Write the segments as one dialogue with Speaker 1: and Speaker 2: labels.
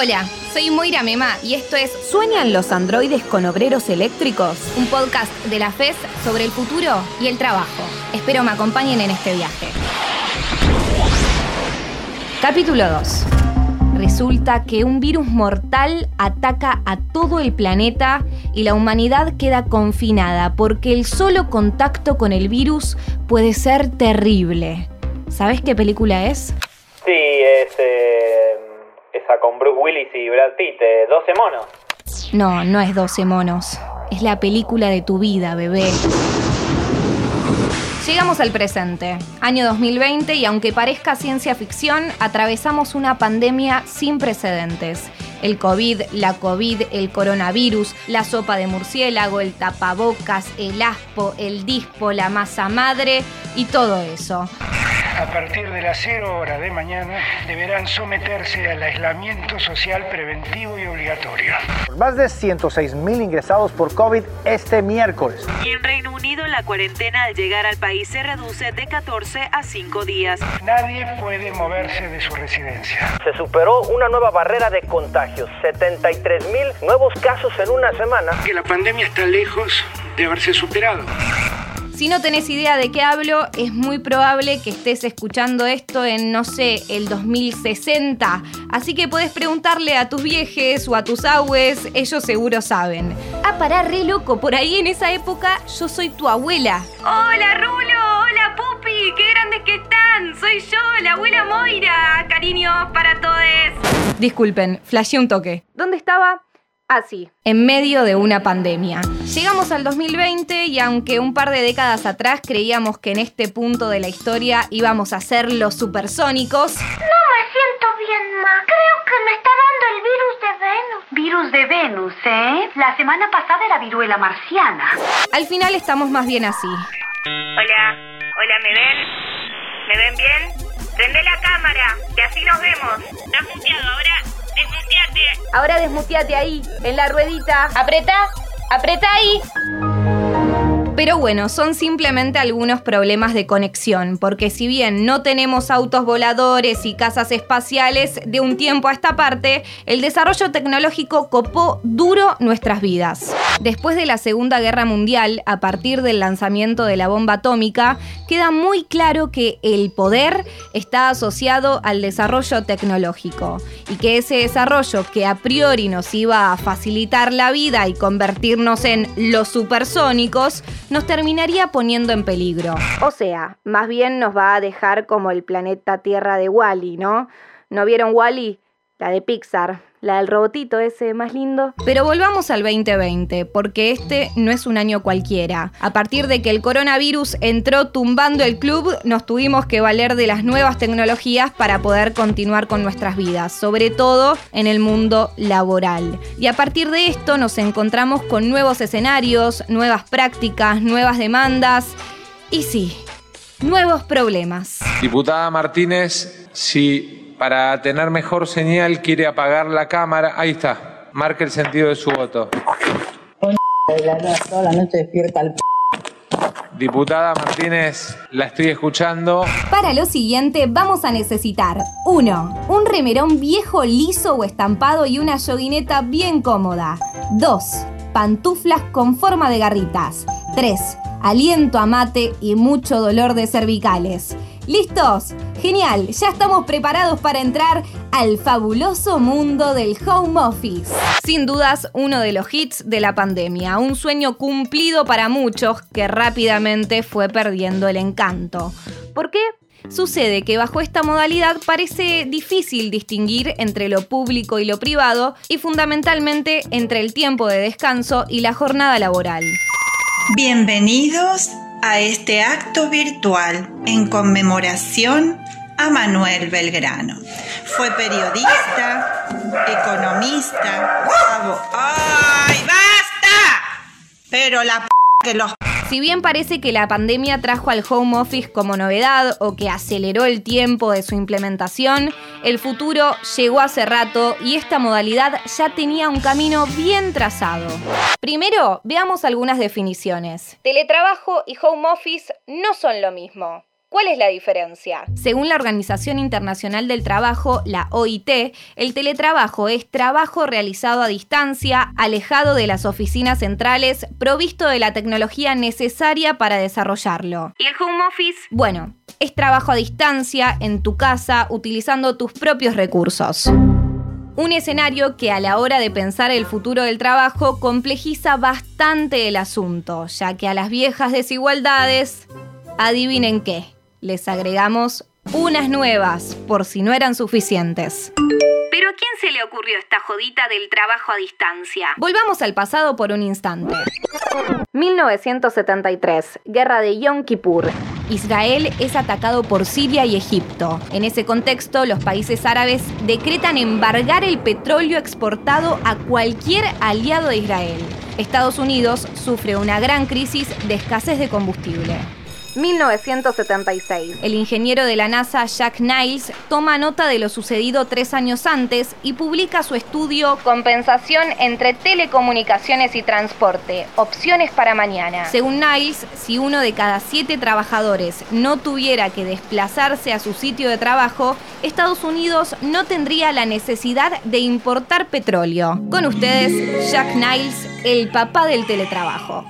Speaker 1: Hola, soy Moira Mema y esto es ¿Sueñan los androides con obreros eléctricos? Un podcast de la FES sobre el futuro y el trabajo. Espero me acompañen en este viaje. Capítulo 2. Resulta que un virus mortal ataca a todo el planeta y la humanidad queda confinada porque el solo contacto con el virus puede ser terrible. ¿Sabes qué película es?
Speaker 2: Sí, es eh, con Bruce Willis y Brad Pitt, eh, 12 monos.
Speaker 1: No, no es 12 monos. Es la película de tu vida, bebé. Llegamos al presente, año 2020, y aunque parezca ciencia ficción, atravesamos una pandemia sin precedentes. El COVID, la COVID, el coronavirus, la sopa de murciélago, el tapabocas, el aspo, el dispo, la masa madre y todo eso.
Speaker 3: A partir de las 0 horas de mañana deberán someterse al aislamiento social preventivo y obligatorio.
Speaker 4: Más de 106.000 ingresados por COVID este miércoles.
Speaker 5: Y en Reino Unido la cuarentena al llegar al país se reduce de 14 a 5 días.
Speaker 3: Nadie puede moverse de su residencia.
Speaker 2: Se superó una nueva barrera de contagios, 73.000 nuevos casos en una semana.
Speaker 3: Que la pandemia está lejos de haberse superado.
Speaker 1: Si no tenés idea de qué hablo, es muy probable que estés escuchando esto en, no sé, el 2060. Así que podés preguntarle a tus viejes o a tus abues, ellos seguro saben. Ah, pará, re loco, por ahí en esa época yo soy tu abuela. Hola, Rulo, hola, Pupi, qué grandes que están. Soy yo, la abuela Moira. Cariños para todos. Disculpen, flasheé un toque. ¿Dónde estaba? Así, en medio de una pandemia. Llegamos al 2020 y aunque un par de décadas atrás creíamos que en este punto de la historia íbamos a ser los supersónicos,
Speaker 6: No me siento bien, ma. Creo que me está dando el virus de Venus.
Speaker 7: Virus de Venus, ¿eh? La semana pasada era viruela marciana.
Speaker 1: al final estamos más bien así.
Speaker 8: Hola, hola, ¿me ven? ¿Me ven bien? Prende la cámara, que así nos vemos. Estás muteado, ahora
Speaker 1: Ahora desmuteate ahí, en la ruedita. Apreta, apreta ahí. Pero bueno, son simplemente algunos problemas de conexión, porque si bien no tenemos autos voladores y casas espaciales de un tiempo a esta parte, el desarrollo tecnológico copó duro nuestras vidas. Después de la Segunda Guerra Mundial, a partir del lanzamiento de la bomba atómica, queda muy claro que el poder está asociado al desarrollo tecnológico y que ese desarrollo que a priori nos iba a facilitar la vida y convertirnos en los supersónicos, nos terminaría poniendo en peligro. O sea, más bien nos va a dejar como el planeta Tierra de Wally, ¿no? ¿No vieron Wally? La de Pixar, la del robotito ese más lindo. Pero volvamos al 2020, porque este no es un año cualquiera. A partir de que el coronavirus entró tumbando el club, nos tuvimos que valer de las nuevas tecnologías para poder continuar con nuestras vidas, sobre todo en el mundo laboral. Y a partir de esto nos encontramos con nuevos escenarios, nuevas prácticas, nuevas demandas y sí, nuevos problemas.
Speaker 9: Diputada Martínez, si para tener mejor señal quiere apagar la cámara, ahí está, marque el sentido de su voto. Diputada Martínez, la estoy escuchando.
Speaker 1: Para lo siguiente vamos a necesitar 1. Un remerón viejo liso o estampado y una yoguineta bien cómoda. 2. Pantuflas con forma de garritas. 3. Aliento a mate y mucho dolor de cervicales. ¿Listos? Genial, ya estamos preparados para entrar al fabuloso mundo del home office. Sin dudas, uno de los hits de la pandemia, un sueño cumplido para muchos que rápidamente fue perdiendo el encanto. ¿Por qué? Sucede que bajo esta modalidad parece difícil distinguir entre lo público y lo privado y fundamentalmente entre el tiempo de descanso y la jornada laboral.
Speaker 10: Bienvenidos a este acto virtual en conmemoración a Manuel Belgrano. Fue periodista, economista. ¡Ay, basta! Pero la p que los
Speaker 1: si bien parece que la pandemia trajo al home office como novedad o que aceleró el tiempo de su implementación, el futuro llegó hace rato y esta modalidad ya tenía un camino bien trazado. Primero, veamos algunas definiciones. Teletrabajo y home office no son lo mismo. ¿Cuál es la diferencia? Según la Organización Internacional del Trabajo, la OIT, el teletrabajo es trabajo realizado a distancia, alejado de las oficinas centrales, provisto de la tecnología necesaria para desarrollarlo. ¿Y el home office? Bueno, es trabajo a distancia, en tu casa, utilizando tus propios recursos. Un escenario que a la hora de pensar el futuro del trabajo complejiza bastante el asunto, ya que a las viejas desigualdades, adivinen qué les agregamos unas nuevas por si no eran suficientes.
Speaker 8: ¿Pero a quién se le ocurrió esta jodita del trabajo a distancia?
Speaker 1: Volvamos al pasado por un instante. 1973, guerra de Yom Kippur. Israel es atacado por Siria y Egipto. En ese contexto, los países árabes decretan embargar el petróleo exportado a cualquier aliado de Israel. Estados Unidos sufre una gran crisis de escasez de combustible. 1976. El ingeniero de la NASA Jack Niles toma nota de lo sucedido tres años antes y publica su estudio Compensación entre telecomunicaciones y transporte, opciones para mañana. Según Niles, si uno de cada siete trabajadores no tuviera que desplazarse a su sitio de trabajo, Estados Unidos no tendría la necesidad de importar petróleo. Con ustedes, Jack Niles, el papá del teletrabajo.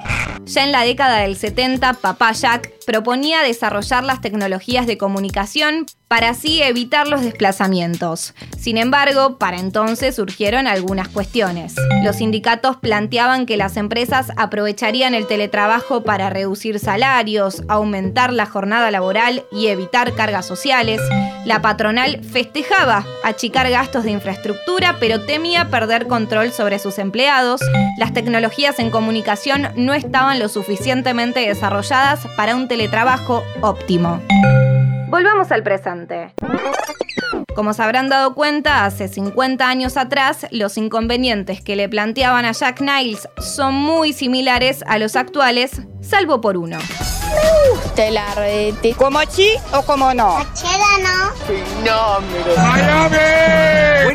Speaker 1: Ya en la década del 70, papá Jack proponía desarrollar las tecnologías de comunicación para así evitar los desplazamientos. Sin embargo, para entonces surgieron algunas cuestiones. Los sindicatos planteaban que las empresas aprovecharían el teletrabajo para reducir salarios, aumentar la jornada laboral y evitar cargas sociales. La patronal festejaba achicar gastos de infraestructura, pero temía perder control sobre sus empleados. Las tecnologías en comunicación no estaban lo suficientemente desarrolladas para un teletrabajo óptimo. Volvamos al presente. Como se habrán dado cuenta, hace 50 años atrás, los inconvenientes que le planteaban a Jack Niles son muy similares a los actuales, salvo por uno.
Speaker 11: Me gusta el arrete. ¿Como sí o como no?
Speaker 6: Chela no.
Speaker 11: Fenómeno.
Speaker 12: ¡Miami!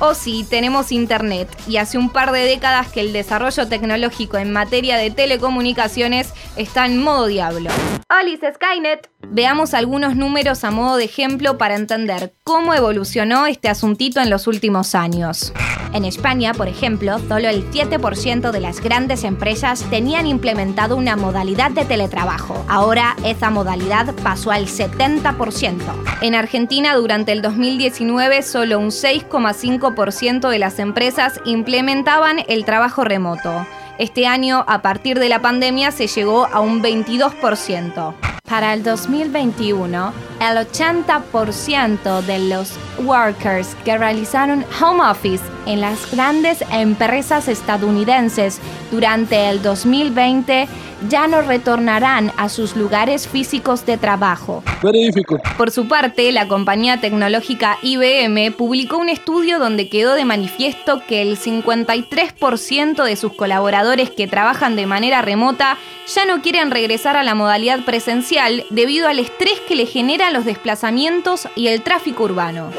Speaker 1: O sí, tenemos internet. Y hace un par de décadas que el desarrollo tecnológico en materia de telecomunicaciones está en modo diablo. Alice Skynet. Veamos algunos números a modo de ejemplo para entender cómo evolucionó este asuntito en los últimos años. En España, por ejemplo, solo el 7% de las grandes empresas tenían implementado una modalidad de teletrabajo. Ahora esa modalidad pasó al 70%. En Argentina, durante el 2019, solo un 6,5% de las empresas implementaban el trabajo remoto. Este año, a partir de la pandemia, se llegó a un 22%. Para el 2021, el 80% de los workers que realizaron home office en las grandes empresas estadounidenses durante el 2020 ya no retornarán a sus lugares físicos de trabajo. Por su parte, la compañía tecnológica IBM publicó un estudio donde quedó de manifiesto que el 53% de sus colaboradores que trabajan de manera remota ya no quieren regresar a la modalidad presencial debido al estrés que le generan los desplazamientos y el tráfico urbano.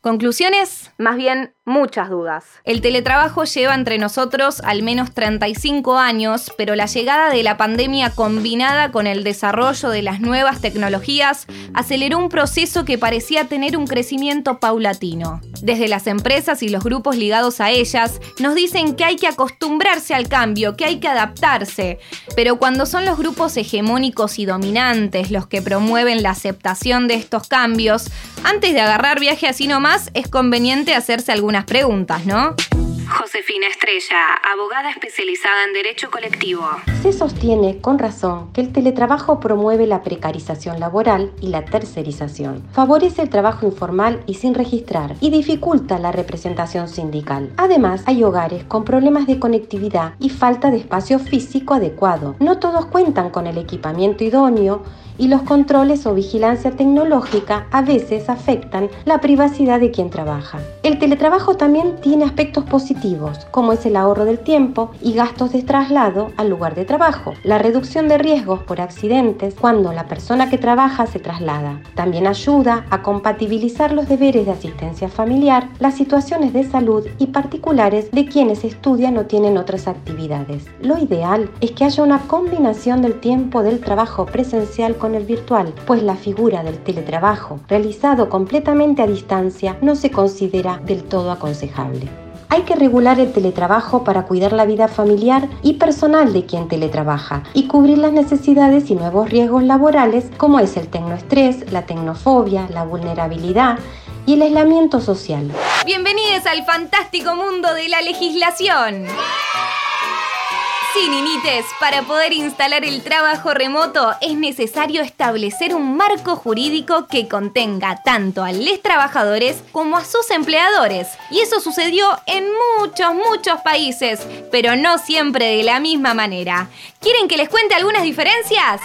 Speaker 1: Conclusiones, más bien muchas dudas. El teletrabajo lleva entre nosotros al menos 35 años, pero la llegada de la pandemia combinada con el desarrollo de las nuevas tecnologías aceleró un proceso que parecía tener un crecimiento paulatino. Desde las empresas y los grupos ligados a ellas nos dicen que hay que acostumbrarse al cambio, que hay que adaptarse, pero cuando son los grupos hegemónicos y dominantes los que promueven la aceptación de estos cambios, antes de agarrar viaje así nomás es conveniente hacerse algunas preguntas, ¿no?
Speaker 5: Josefina Estrella, abogada especializada en Derecho Colectivo.
Speaker 13: Se sostiene con razón que el teletrabajo promueve la precarización laboral y la tercerización, favorece el trabajo informal y sin registrar y dificulta la representación sindical. Además, hay hogares con problemas de conectividad y falta de espacio físico adecuado. No todos cuentan con el equipamiento idóneo y los controles o vigilancia tecnológica a veces afectan la privacidad de quien trabaja. El teletrabajo también tiene aspectos positivos, como es el ahorro del tiempo y gastos de traslado al lugar de trabajo, la reducción de riesgos por accidentes cuando la persona que trabaja se traslada. También ayuda a compatibilizar los deberes de asistencia familiar, las situaciones de salud y particulares de quienes estudian o tienen otras actividades. Lo ideal es que haya una combinación del tiempo del trabajo presencial el virtual, pues la figura del teletrabajo realizado completamente a distancia no se considera del todo aconsejable. Hay que regular el teletrabajo para cuidar la vida familiar y personal de quien teletrabaja y cubrir las necesidades y nuevos riesgos laborales como es el tecnoestrés, la tecnofobia, la vulnerabilidad y el aislamiento social.
Speaker 1: Bienvenidos al fantástico mundo de la legislación. Sí, ninites, para poder instalar el trabajo remoto es necesario establecer un marco jurídico que contenga tanto a los trabajadores como a sus empleadores. Y eso sucedió en muchos, muchos países, pero no siempre de la misma manera. ¿Quieren que les cuente algunas diferencias?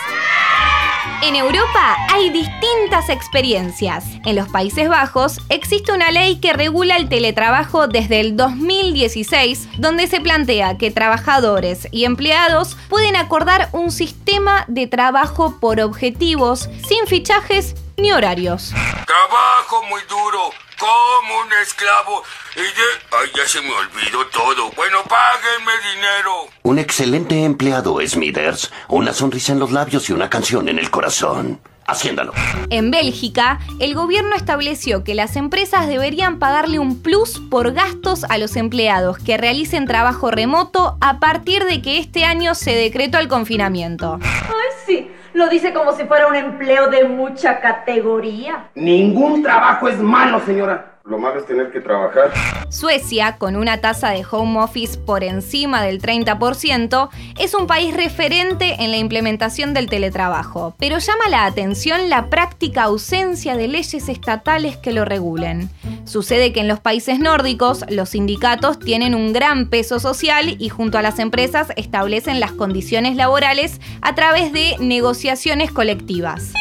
Speaker 1: En Europa hay distintas experiencias. En los Países Bajos existe una ley que regula el teletrabajo desde el 2016, donde se plantea que trabajadores y empleados pueden acordar un sistema de trabajo por objetivos, sin fichajes ni horarios.
Speaker 14: Trabajo muy duro, como un esclavo. Y de... Ay, ya se me olvidó todo. Bueno, páguenme dinero.
Speaker 15: Un excelente empleado, Smithers. Una sonrisa en los labios y una canción en el corazón. Haciéndalo.
Speaker 1: En Bélgica, el gobierno estableció que las empresas deberían pagarle un plus por gastos a los empleados que realicen trabajo remoto a partir de que este año se decretó el confinamiento.
Speaker 16: Ay, sí. Lo dice como si fuera un empleo de mucha categoría.
Speaker 17: Ningún trabajo es malo, señora. Lo malo es tener que trabajar.
Speaker 1: Suecia, con una tasa de home office por encima del 30%, es un país referente en la implementación del teletrabajo, pero llama la atención la práctica ausencia de leyes estatales que lo regulen. Sucede que en los países nórdicos los sindicatos tienen un gran peso social y junto a las empresas establecen las condiciones laborales a través de negociaciones colectivas.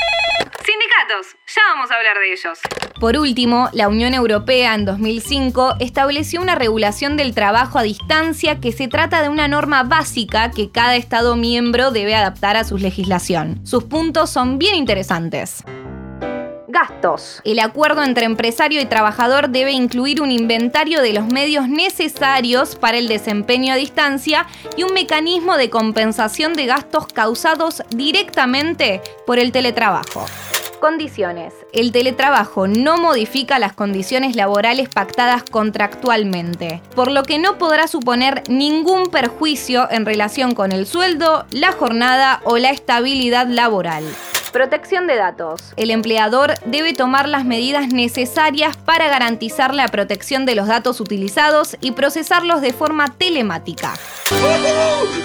Speaker 1: Ya vamos a hablar de ellos. Por último, la Unión Europea en 2005 estableció una regulación del trabajo a distancia que se trata de una norma básica que cada Estado miembro debe adaptar a su legislación. Sus puntos son bien interesantes. Gastos. El acuerdo entre empresario y trabajador debe incluir un inventario de los medios necesarios para el desempeño a distancia y un mecanismo de compensación de gastos causados directamente por el teletrabajo. Condiciones. El teletrabajo no modifica las condiciones laborales pactadas contractualmente, por lo que no podrá suponer ningún perjuicio en relación con el sueldo, la jornada o la estabilidad laboral. Protección de datos. El empleador debe tomar las medidas necesarias para garantizar la protección de los datos utilizados y procesarlos de forma telemática.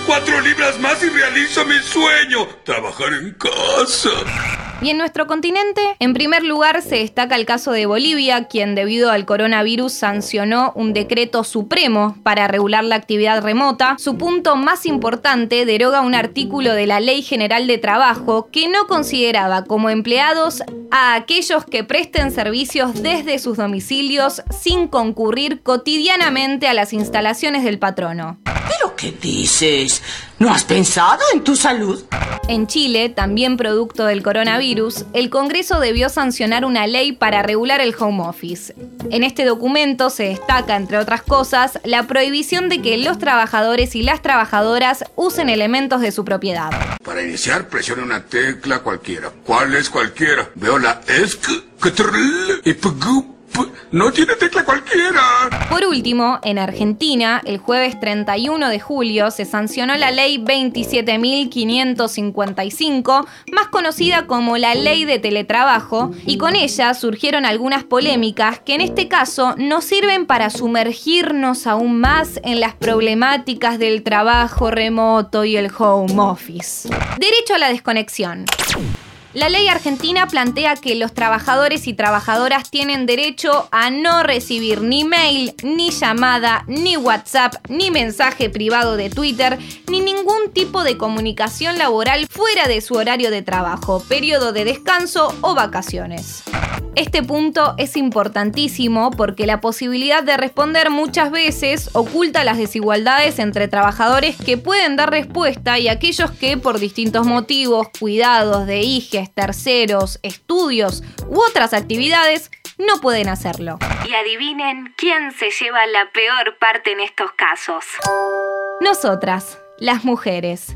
Speaker 14: ¡Cuatro libras más y realizo mi sueño! Trabajar en casa.
Speaker 1: Y en nuestro continente, en primer lugar se destaca el caso de Bolivia, quien debido al coronavirus sancionó un decreto supremo para regular la actividad remota. Su punto más importante deroga un artículo de la Ley General de Trabajo que no consideraba como empleados a aquellos que presten servicios desde sus domicilios sin concurrir cotidianamente a las instalaciones del patrono.
Speaker 18: ¿Pero qué dices? ¿No has pensado en tu salud?
Speaker 1: En Chile, también producto del coronavirus, el Congreso debió sancionar una ley para regular el home office. En este documento se destaca, entre otras cosas, la prohibición de que los trabajadores y las trabajadoras usen elementos de su propiedad.
Speaker 14: Para iniciar, presione una tecla cualquiera. ¿Cuál es cualquiera? Veo la ESC, y no tiene tecla cualquiera.
Speaker 1: Por último, en Argentina, el jueves 31 de julio se sancionó la ley 27.555, más conocida como la ley de teletrabajo, y con ella surgieron algunas polémicas que en este caso nos sirven para sumergirnos aún más en las problemáticas del trabajo remoto y el home office. Derecho a la desconexión. La ley argentina plantea que los trabajadores y trabajadoras tienen derecho a no recibir ni mail, ni llamada, ni WhatsApp, ni mensaje privado de Twitter, ni ningún tipo de comunicación laboral fuera de su horario de trabajo, periodo de descanso o vacaciones. Este punto es importantísimo porque la posibilidad de responder muchas veces oculta las desigualdades entre trabajadores que pueden dar respuesta y aquellos que por distintos motivos, cuidados de terceros, estudios u otras actividades no pueden hacerlo.
Speaker 5: Y adivinen quién se lleva la peor parte en estos casos.
Speaker 1: Nosotras, las mujeres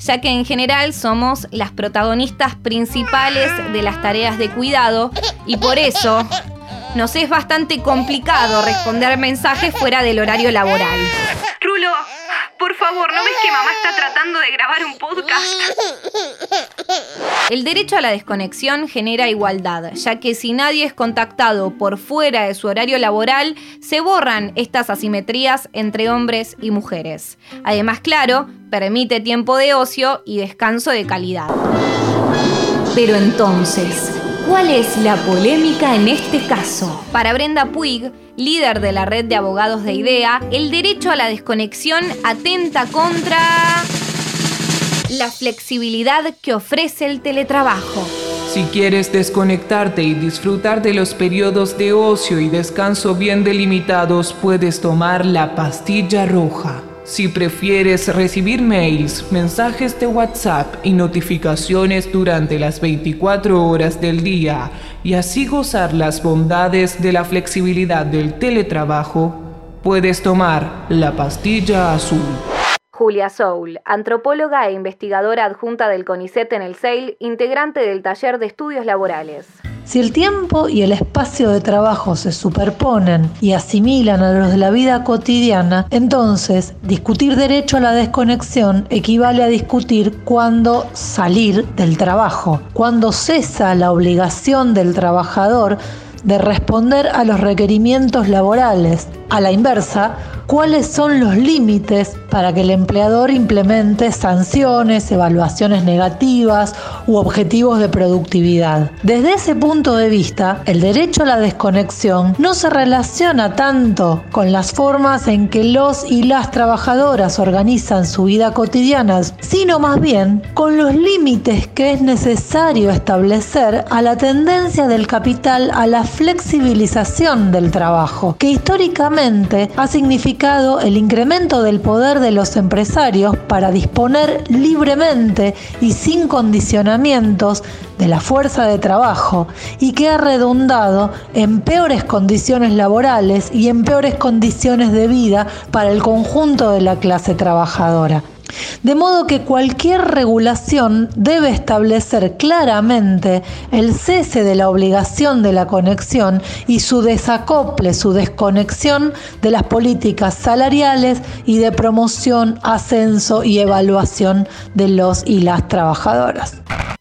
Speaker 1: ya que en general somos las protagonistas principales de las tareas de cuidado y por eso nos es bastante complicado responder mensajes fuera del horario laboral.
Speaker 5: Rulo, por favor, ¿no ves que mamá está tratando de grabar un podcast?
Speaker 1: El derecho a la desconexión genera igualdad, ya que si nadie es contactado por fuera de su horario laboral, se borran estas asimetrías entre hombres y mujeres. Además, claro, permite tiempo de ocio y descanso de calidad. Pero entonces, ¿Cuál es la polémica en este caso? Para Brenda Puig, líder de la red de abogados de IDEA, el derecho a la desconexión atenta contra la flexibilidad que ofrece el teletrabajo.
Speaker 19: Si quieres desconectarte y disfrutar de los periodos de ocio y descanso bien delimitados, puedes tomar la pastilla roja. Si prefieres recibir mails, mensajes de WhatsApp y notificaciones durante las 24 horas del día y así gozar las bondades de la flexibilidad del teletrabajo, puedes tomar la pastilla azul.
Speaker 1: Julia Soul, antropóloga e investigadora adjunta del CONICET en el SEIL, integrante del taller de estudios laborales.
Speaker 20: Si el tiempo y el espacio de trabajo se superponen y asimilan a los de la vida cotidiana, entonces discutir derecho a la desconexión equivale a discutir cuándo salir del trabajo, cuándo cesa la obligación del trabajador de responder a los requerimientos laborales. A la inversa, cuáles son los límites para que el empleador implemente sanciones, evaluaciones negativas u objetivos de productividad. Desde ese punto de vista, el derecho a la desconexión no se relaciona tanto con las formas en que los y las trabajadoras organizan su vida cotidiana, sino más bien con los límites que es necesario establecer a la tendencia del capital a la flexibilización del trabajo, que ha significado el incremento del poder de los empresarios para disponer libremente y sin condicionamientos de la fuerza de trabajo y que ha redundado en peores condiciones laborales y en peores condiciones de vida para el conjunto de la clase trabajadora. De modo que cualquier regulación debe establecer claramente el cese de la obligación de la conexión y su desacople, su desconexión de las políticas salariales y de promoción, ascenso y evaluación de los y las trabajadoras.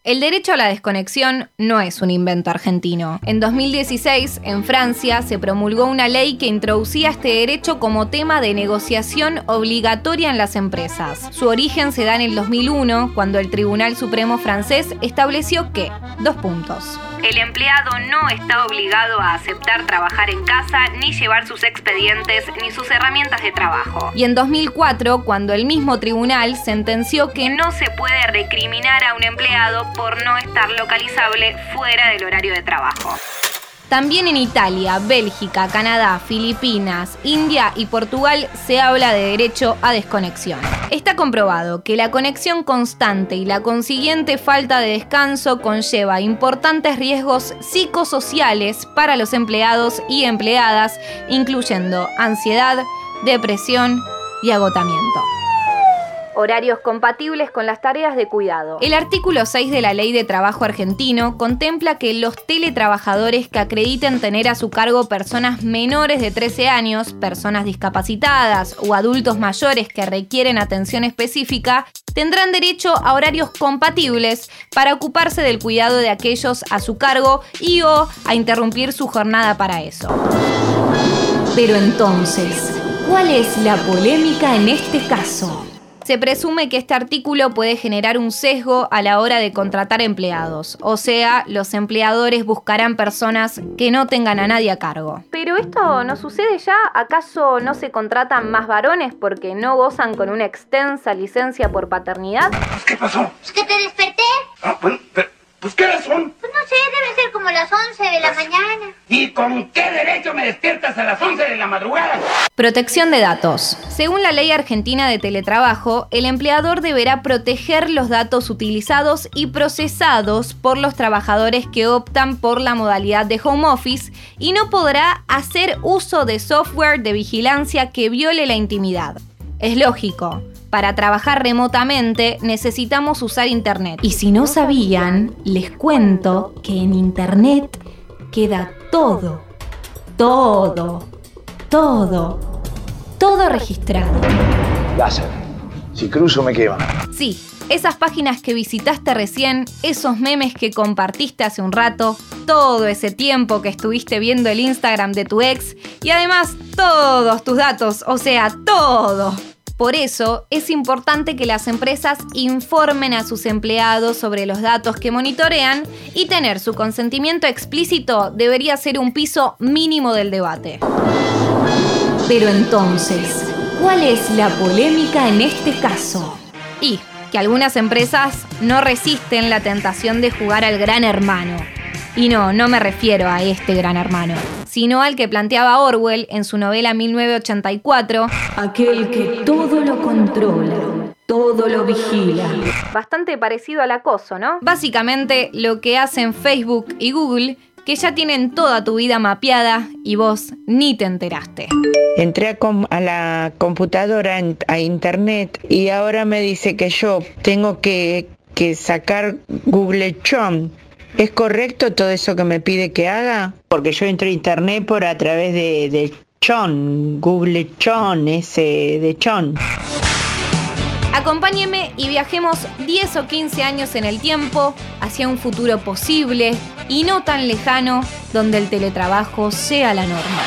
Speaker 1: El derecho a la desconexión no es un invento argentino. En 2016, en Francia, se promulgó una ley que introducía este derecho como tema de negociación obligatoria en las empresas. Su origen se da en el 2001, cuando el Tribunal Supremo francés estableció que, dos puntos,
Speaker 5: el empleado no está obligado a aceptar trabajar en casa, ni llevar sus expedientes, ni sus herramientas de trabajo.
Speaker 1: Y en 2004, cuando el mismo tribunal sentenció que
Speaker 5: no se puede recriminar a un empleado por no estar localizable fuera del horario de trabajo.
Speaker 1: También en Italia, Bélgica, Canadá, Filipinas, India y Portugal se habla de derecho a desconexión. Está comprobado que la conexión constante y la consiguiente falta de descanso conlleva importantes riesgos psicosociales para los empleados y empleadas, incluyendo ansiedad, depresión y agotamiento horarios compatibles con las tareas de cuidado. El artículo 6 de la Ley de Trabajo argentino contempla que los teletrabajadores que acrediten tener a su cargo personas menores de 13 años, personas discapacitadas o adultos mayores que requieren atención específica, tendrán derecho a horarios compatibles para ocuparse del cuidado de aquellos a su cargo y o a interrumpir su jornada para eso. Pero entonces, ¿cuál es la polémica en este caso? Se presume que este artículo puede generar un sesgo a la hora de contratar empleados, o sea, los empleadores buscarán personas que no tengan a nadie a cargo.
Speaker 5: Pero esto no sucede ya, ¿acaso no se contratan más varones porque no gozan con una extensa licencia por paternidad?
Speaker 17: ¿Qué pasó?
Speaker 6: ¿Es que te desperté?
Speaker 17: Ah, bueno, pero, pues ¿qué horas son?
Speaker 6: Pues no sé, deben ser como las 11 de la mañana.
Speaker 17: ¿Y con qué derecho me despiertas a las 11 de la madrugada?
Speaker 1: Protección de datos. Según la ley argentina de teletrabajo, el empleador deberá proteger los datos utilizados y procesados por los trabajadores que optan por la modalidad de home office y no podrá hacer uso de software de vigilancia que viole la intimidad. Es lógico. Para trabajar remotamente necesitamos usar Internet. Y si no sabían, les cuento que en Internet queda todo, todo, todo, todo registrado.
Speaker 21: Láser. Si cruzo me quema.
Speaker 1: Sí, esas páginas que visitaste recién, esos memes que compartiste hace un rato, todo ese tiempo que estuviste viendo el Instagram de tu ex y además todos tus datos, o sea, todo. Por eso es importante que las empresas informen a sus empleados sobre los datos que monitorean y tener su consentimiento explícito debería ser un piso mínimo del debate. Pero entonces, ¿cuál es la polémica en este caso? Y que algunas empresas no resisten la tentación de jugar al gran hermano. Y no, no me refiero a este gran hermano, sino al que planteaba Orwell en su novela 1984,
Speaker 19: Aquel que todo lo controla, todo lo vigila.
Speaker 5: Bastante parecido al acoso, ¿no?
Speaker 1: Básicamente lo que hacen Facebook y Google, que ya tienen toda tu vida mapeada y vos ni te enteraste.
Speaker 22: Entré a, com- a la computadora, a internet, y ahora me dice que yo tengo que, que sacar Google Chrome. ¿Es correcto todo eso que me pide que haga? Porque yo entré a internet por a través de, de Chon, Google Chon, ese de Chon.
Speaker 1: Acompáñeme y viajemos 10 o 15 años en el tiempo hacia un futuro posible y no tan lejano donde el teletrabajo sea la norma.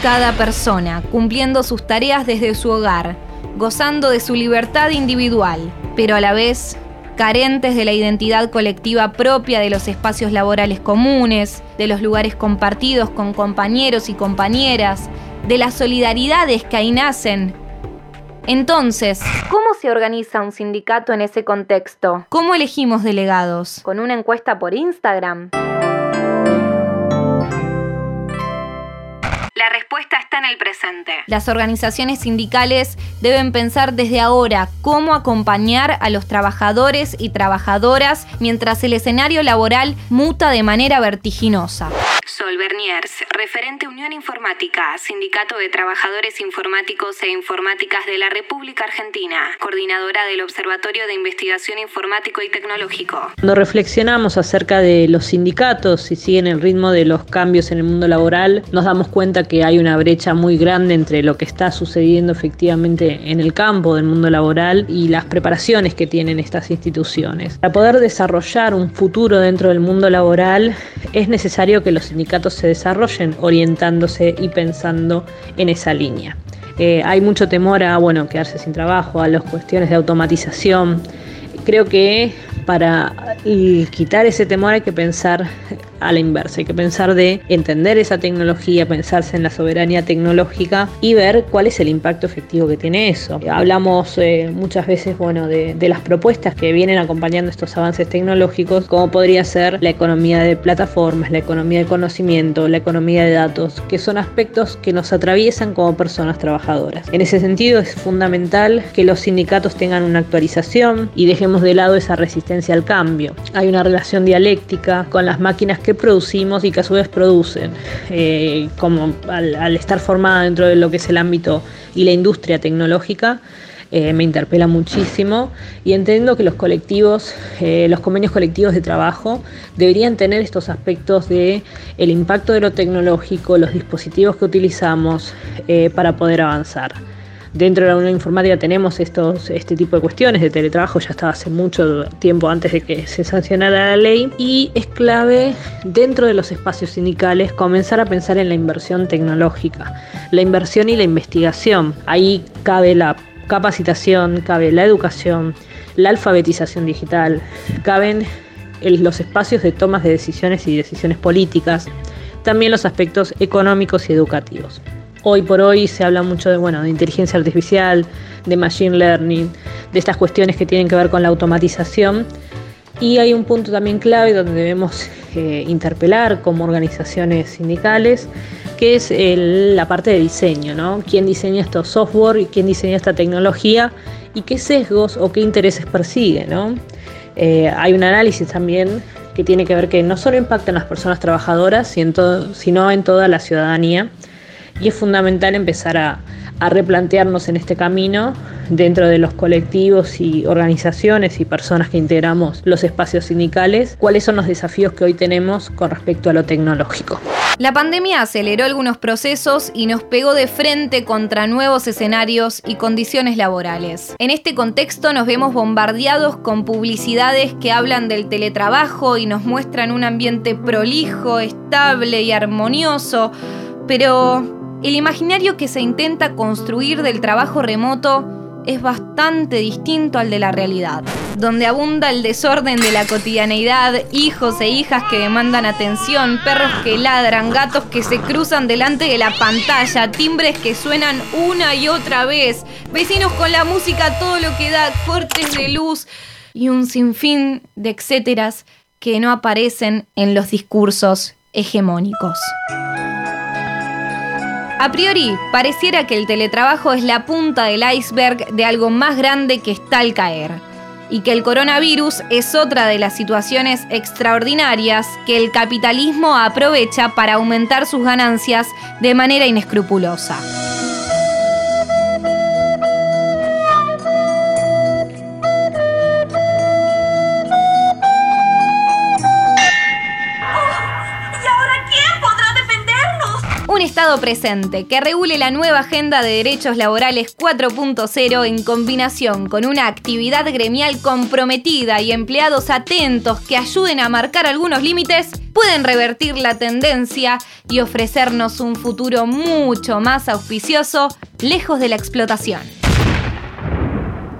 Speaker 1: Cada persona cumpliendo sus tareas desde su hogar, gozando de su libertad individual, pero a la vez carentes de la identidad colectiva propia de los espacios laborales comunes, de los lugares compartidos con compañeros y compañeras, de las solidaridades que ahí nacen. Entonces,
Speaker 5: ¿Cómo se organiza un sindicato en ese contexto?
Speaker 1: ¿cómo elegimos delegados?
Speaker 5: ¿Con una encuesta por Instagram? La respuesta está en el presente.
Speaker 1: Las organizaciones sindicales deben pensar desde ahora cómo acompañar a los trabajadores y trabajadoras mientras el escenario laboral muta de manera vertiginosa.
Speaker 5: Sol Berniers, referente Unión Informática, Sindicato de Trabajadores Informáticos e Informáticas de la República Argentina, coordinadora del Observatorio de Investigación Informático y Tecnológico.
Speaker 23: Cuando reflexionamos acerca de los sindicatos y siguen el ritmo de los cambios en el mundo laboral, nos damos cuenta que hay una brecha muy grande entre lo que está sucediendo efectivamente en el campo del mundo laboral y las preparaciones que tienen estas instituciones. Para poder desarrollar un futuro dentro del mundo laboral es necesario que los sindicatos se desarrollen orientándose y pensando en esa línea. Eh, hay mucho temor a bueno, quedarse sin trabajo, a las cuestiones de automatización. Creo que para quitar ese temor hay que pensar a la inversa, hay que pensar de entender esa tecnología, pensarse en la soberanía tecnológica y ver cuál es el impacto efectivo que tiene eso. Hablamos eh, muchas veces bueno, de, de las propuestas que vienen acompañando estos avances tecnológicos, como podría ser la economía de plataformas, la economía del conocimiento, la economía de datos, que son aspectos que nos atraviesan como personas trabajadoras. En ese sentido es fundamental que los sindicatos tengan una actualización y dejemos de lado esa resistencia al cambio. Hay una relación dialéctica con las máquinas que producimos y que a su vez producen, eh, como al, estar formada dentro de lo que es el ámbito y la industria tecnológica, eh, me interpela muchísimo y entiendo que los colectivos, eh, los convenios colectivos de trabajo deberían tener estos aspectos de el impacto de lo tecnológico, los dispositivos que utilizamos para poder avanzar. Dentro de la Unión Informática tenemos estos, este tipo de cuestiones de teletrabajo, ya estaba hace mucho tiempo antes de que se sancionara la ley y es clave dentro de los espacios sindicales comenzar a pensar en la inversión tecnológica, la inversión y la investigación. Ahí cabe la capacitación, cabe la educación, la alfabetización digital, caben los espacios de tomas de decisiones y decisiones políticas, también los aspectos económicos y educativos. Hoy por hoy se habla mucho de, bueno, de inteligencia artificial, de machine learning, de estas cuestiones que tienen que ver con la automatización. Y hay un punto también clave donde debemos eh, interpelar como organizaciones sindicales, que es la parte de diseño, ¿no? ¿Quién diseña estos software y quién diseña esta tecnología y qué sesgos o qué intereses persigue, ¿no? Eh, hay un análisis también que tiene que ver que no solo impacta en las personas trabajadoras, sino en toda la ciudadanía. Y es fundamental empezar a, replantearnos en este camino dentro de los colectivos y organizaciones y personas que integramos los espacios sindicales, cuáles son los desafíos que hoy tenemos con respecto a lo tecnológico.
Speaker 1: La pandemia aceleró algunos procesos y nos pegó de frente contra nuevos escenarios y condiciones laborales. En este contexto nos vemos bombardeados con publicidades que hablan del teletrabajo y nos muestran un ambiente prolijo, estable y armonioso, pero el imaginario que se intenta construir del trabajo remoto es bastante distinto al de la realidad, donde abunda el desorden de la cotidianeidad, hijos e hijas que demandan atención, perros que ladran, gatos que se cruzan delante de la pantalla, timbres que suenan una y otra vez, vecinos con la música todo lo que da, cortes de luz y un sinfín de etcéteras que no aparecen en los discursos hegemónicos. A priori, pareciera que el teletrabajo es la punta del iceberg de algo más grande que está al caer, y que el coronavirus es otra de las situaciones extraordinarias que el capitalismo aprovecha para aumentar sus ganancias de manera inescrupulosa. Estado presente que regule la nueva agenda de derechos laborales 4.0 en combinación con una actividad gremial comprometida y empleados atentos que ayuden a marcar algunos límites, pueden revertir la tendencia y ofrecernos un futuro mucho más auspicioso, lejos de la explotación.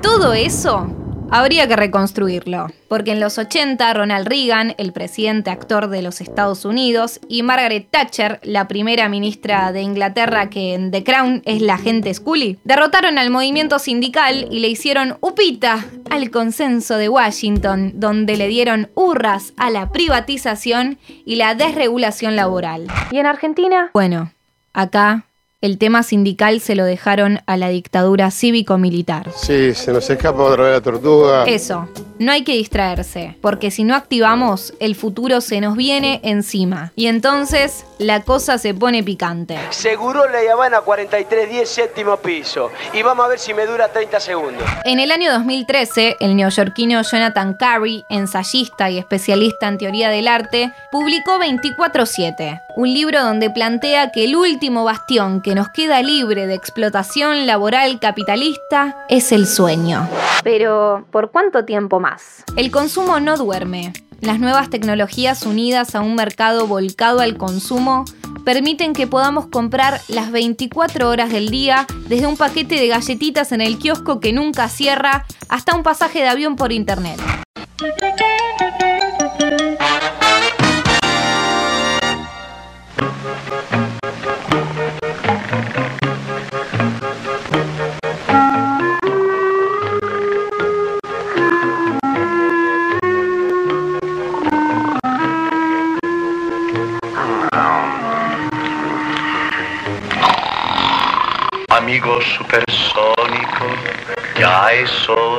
Speaker 1: Todo eso Habría que reconstruirlo, porque en los 80 Ronald Reagan, el presidente actor de los Estados Unidos, y Margaret Thatcher, la primera ministra de Inglaterra que en The Crown es la gente Scully, derrotaron al movimiento sindical y le hicieron upita al consenso de Washington, donde le dieron hurras a la privatización y la desregulación laboral. ¿Y en Argentina? Bueno, acá el tema sindical se lo dejaron a la dictadura cívico-militar.
Speaker 24: Sí, se nos escapa otra vez la tortuga.
Speaker 1: Eso, no hay que distraerse, porque si no activamos, el futuro se nos viene encima. Y entonces la cosa se pone picante.
Speaker 25: Seguro la Habana 4310 séptimo piso. Y vamos a ver si me dura 30 segundos.
Speaker 1: En el año 2013, el neoyorquino Jonathan Carey, ensayista y especialista en teoría del arte, publicó 24-7, un libro donde plantea que el último bastión que nos queda libre de explotación laboral capitalista es el sueño. Pero, ¿por cuánto tiempo más? El consumo no duerme. Las nuevas tecnologías unidas a un mercado volcado al consumo permiten que podamos comprar las 24 horas del día, desde un paquete de galletitas en el kiosco que nunca cierra, hasta un pasaje de avión por internet.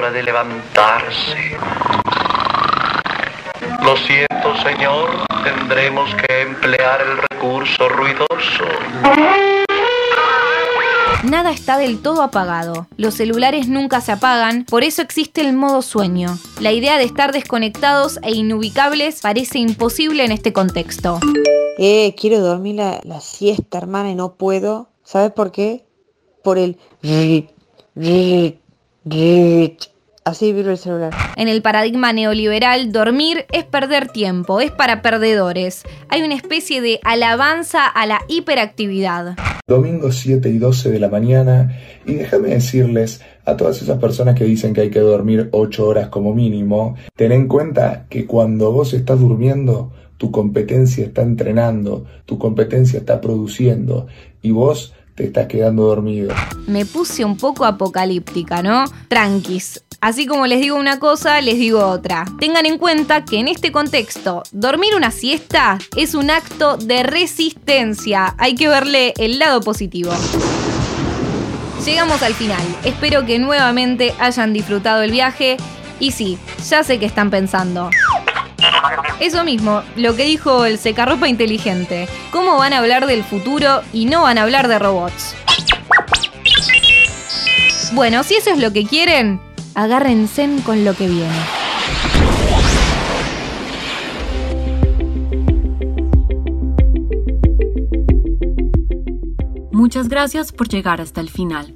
Speaker 26: Hora de levantarse. Lo siento, señor, tendremos que emplear el recurso ruidoso.
Speaker 1: Nada está del todo apagado. Los celulares nunca se apagan, por eso existe el modo sueño. La idea de estar desconectados e inubicables parece imposible en este contexto.
Speaker 27: Eh, quiero dormir la, la siesta, hermana, y no puedo. ¿Sabes por qué? por el Así vibra el celular.
Speaker 1: En el paradigma neoliberal, dormir es perder tiempo, es para perdedores. Hay una especie de alabanza a la hiperactividad.
Speaker 28: Domingo 7 y 12 de la mañana y déjame decirles a todas esas personas que dicen que hay que dormir 8 horas como mínimo, ten en cuenta que cuando vos estás durmiendo, tu competencia está entrenando, tu competencia está produciendo y vos te estás quedando dormido.
Speaker 1: Me puse un poco apocalíptica, ¿no? Tranquis. Así como les digo una cosa, les digo otra. Tengan en cuenta que en este contexto, dormir una siesta es un acto de resistencia. Hay que verle el lado positivo. Llegamos al final. Espero que nuevamente hayan disfrutado el viaje. Y sí, ya sé que están pensando. Eso mismo, lo que dijo el secarropa inteligente. ¿Cómo van a hablar del futuro y no van a hablar de robots? Bueno, si eso es lo que quieren, agárrense con lo que viene.
Speaker 5: Muchas gracias por llegar hasta el final.